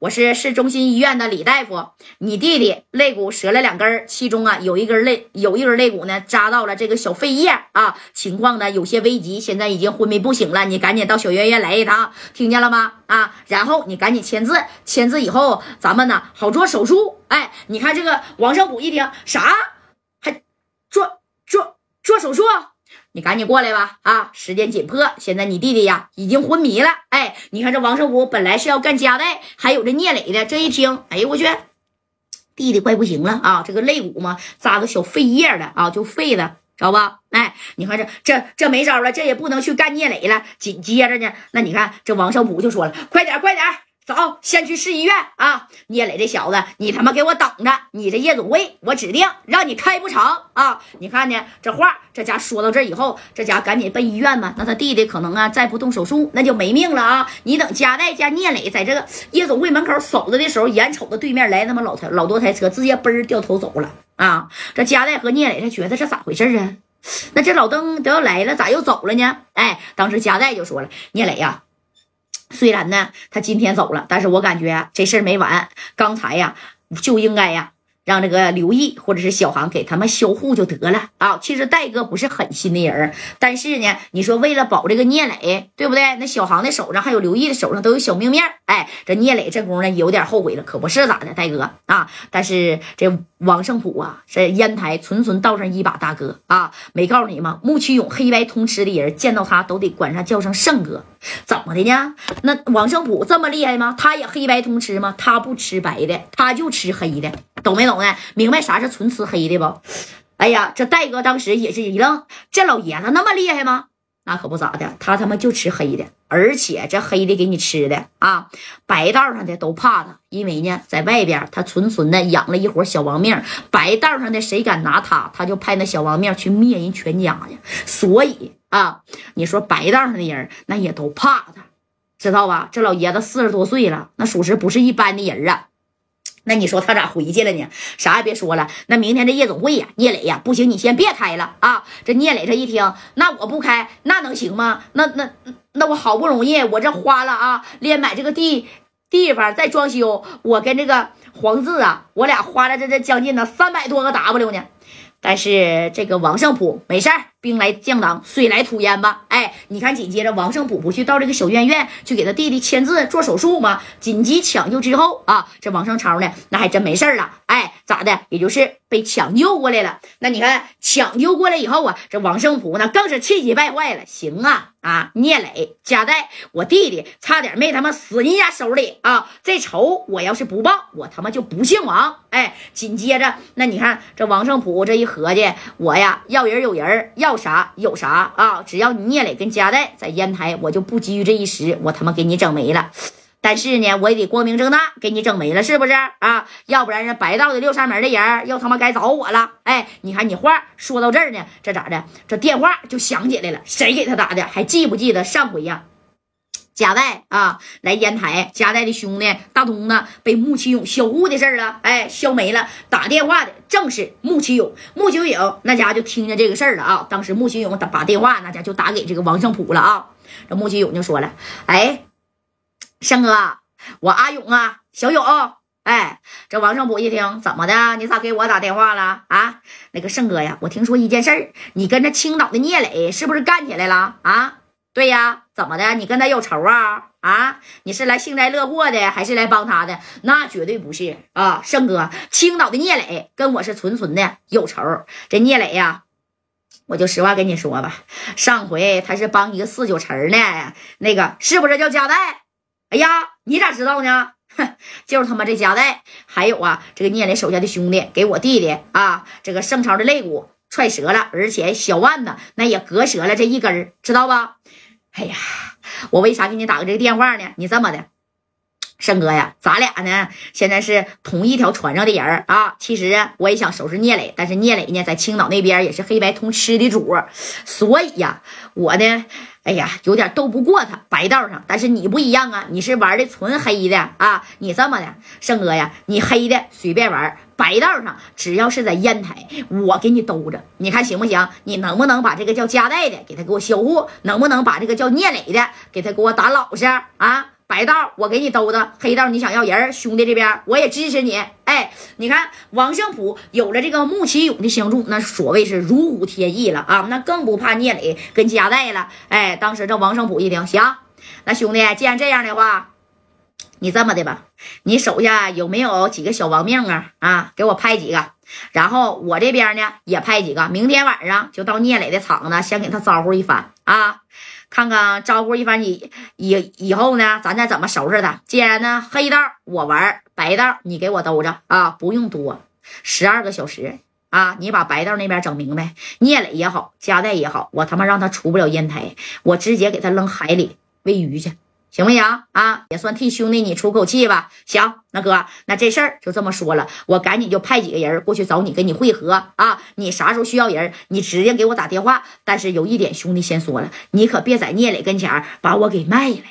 我是市中心医院的李大夫，你弟弟肋骨折了两根，其中啊有一根肋有一根肋骨呢扎到了这个小肺叶啊，情况呢有些危急，现在已经昏迷不醒了，你赶紧到小院院来一趟，听见了吗？啊，然后你赶紧签字，签字以后咱们呢好做手术。哎，你看这个王胜虎一听啥，还做做做手术？你赶紧过来吧！啊，时间紧迫，现在你弟弟呀已经昏迷了。哎，你看这王胜武本来是要干夹带，还有这聂磊的，这一听，哎呦我去，弟弟快不行了啊！这个肋骨嘛扎个小肺叶了啊，就废了，知道吧？哎，你看这这这没招了，这也不能去干聂磊了。紧接着呢，那你看这王胜武就说了，快点快点。走，先去市医院啊！聂磊这小子，你他妈给我等着！你这夜总会，我指定让你开不成啊！你看呢？这话这家说到这以后，这家赶紧奔医院嘛。那他弟弟可能啊，再不动手术，那就没命了啊！你等加代加聂磊在这个夜总会门口守着的时候，眼瞅着对面来他妈老台老多台车，直接嘣儿掉头走了啊！这加代和聂磊他觉得这咋回事啊？那这老登都要来了，咋又走了呢？哎，当时加代就说了：“聂磊呀。”虽然呢，他今天走了，但是我感觉这事儿没完。刚才呀，就应该呀。让这个刘毅或者是小航给他们销户就得了啊！其实戴哥不是狠心的人，但是呢，你说为了保这个聂磊，对不对？那小航的手上还有刘毅的手上都有小命面哎，这聂磊这功夫呢有点后悔了，可不是咋的，戴哥啊！但是这王胜普啊，这烟台纯纯道上一把大哥啊，没告诉你吗？穆启勇黑白通吃的人见到他都得管上叫声胜哥，怎么的呢？那王胜普这么厉害吗？他也黑白通吃吗？他不吃白的，他就吃黑的。懂没懂呢？明白啥是纯吃黑的不？哎呀，这戴哥当时也是一愣，这老爷子那么厉害吗？那可不咋的，他他妈就吃黑的，而且这黑的给你吃的啊，白道上的都怕他，因为呢，在外边他纯纯的养了一伙小亡命，白道上的谁敢拿他，他就派那小亡命去灭人全家去。所以啊，你说白道上的人那也都怕他，知道吧？这老爷子四十多岁了，那属实不是一般的人啊。那你说他咋回去了呢？啥也别说了，那明天这夜总会呀，聂磊呀，不行，你先别开了啊！这聂磊这一听，那我不开，那能行吗？那那那我好不容易，我这花了啊，连买这个地地方再装修，我跟这个黄志啊，我俩花了这这将近呢三百多个 W 呢。但是这个王胜普没事儿，兵来将挡，水来土掩吧。哎，你看，紧接着王胜普不去到这个小院院去给他弟弟签字做手术吗？紧急抢救之后啊，这王胜超呢，那还真没事了。哎，咋的？也就是被抢救过来了。那你看抢救过来以后啊，这王胜普呢更是气急败坏了。行啊啊，聂磊、加代，我弟弟差点没他妈死人家手里啊！这仇我要是不报，我他妈就不姓王。哎，紧接着那你看这王胜普这一合计，我呀要人有人，要要啥有啥啊！只要你聂磊跟加代在烟台，我就不急于这一时，我他妈给你整没了。但是呢，我也得光明正大给你整没了，是不是啊？要不然人白道的六扇门的人又他妈该找我了。哎，你看你话说到这儿呢，这咋的？这电话就响起来了，谁给他打的？还记不记得上回呀？贾代啊，来烟台，贾代的兄弟大东呢，被穆启勇销户的事儿了，哎，销没了。打电话的正是穆启勇，穆启勇那家就听见这个事儿了啊。当时穆启勇打把电话，那家就打给这个王胜普了啊。这穆启勇就说了，哎。胜哥，我阿勇啊，小勇，哎，这王胜普一听，怎么的？你咋给我打电话了啊？那个胜哥呀，我听说一件事儿，你跟着青岛的聂磊是不是干起来了啊？对呀，怎么的？你跟他有仇啊？啊，你是来幸灾乐祸的，还是来帮他的？那绝对不是啊，胜哥，青岛的聂磊跟我是纯纯的有仇。这聂磊呀，我就实话跟你说吧，上回他是帮一个四九城呢，那个是不是叫加代？哎呀，你咋知道呢？哼，就是他妈这夹带，还有啊，这个聂磊手下的兄弟给我弟弟啊，这个盛朝的肋骨踹折了，而且小腕子那也割折了这一根知道吧？哎呀，我为啥给你打个这个电话呢？你这么的，胜哥呀，咱俩呢现在是同一条船上的人啊。其实我也想收拾聂磊，但是聂磊呢在青岛那边也是黑白通吃的主，所以呀，我呢。哎呀，有点斗不过他白道上，但是你不一样啊，你是玩的纯黑的啊，你这么的，胜哥呀，你黑的随便玩，白道上只要是在烟台，我给你兜着，你看行不行？你能不能把这个叫加代的给他给我销户？能不能把这个叫聂磊的给他给我打老实啊？白道我给你兜着，黑道你想要人，兄弟这边我也支持你。哎，你看王胜普有了这个穆奇勇的相助，那所谓是如虎添翼了啊，那更不怕聂磊跟加代了。哎，当时这王胜普一听，行，那兄弟既然这样的话，你这么的吧，你手下有没有几个小亡命啊？啊，给我派几个，然后我这边呢也派几个，明天晚上就到聂磊的厂子，先给他招呼一番啊。看看招呼一番以以以后呢，咱再怎么收拾他。既然呢，黑道我玩，白道你给我兜着啊，不用多，十二个小时啊，你把白道那边整明白。聂磊也好，加代也好，我他妈让他出不了烟台，我直接给他扔海里喂鱼去。行不行啊？也算替兄弟你出口气吧。行，那哥，那这事儿就这么说了，我赶紧就派几个人过去找你，跟你会合啊。你啥时候需要人，你直接给我打电话。但是有一点，兄弟先说了，你可别在聂磊跟前把我给卖了。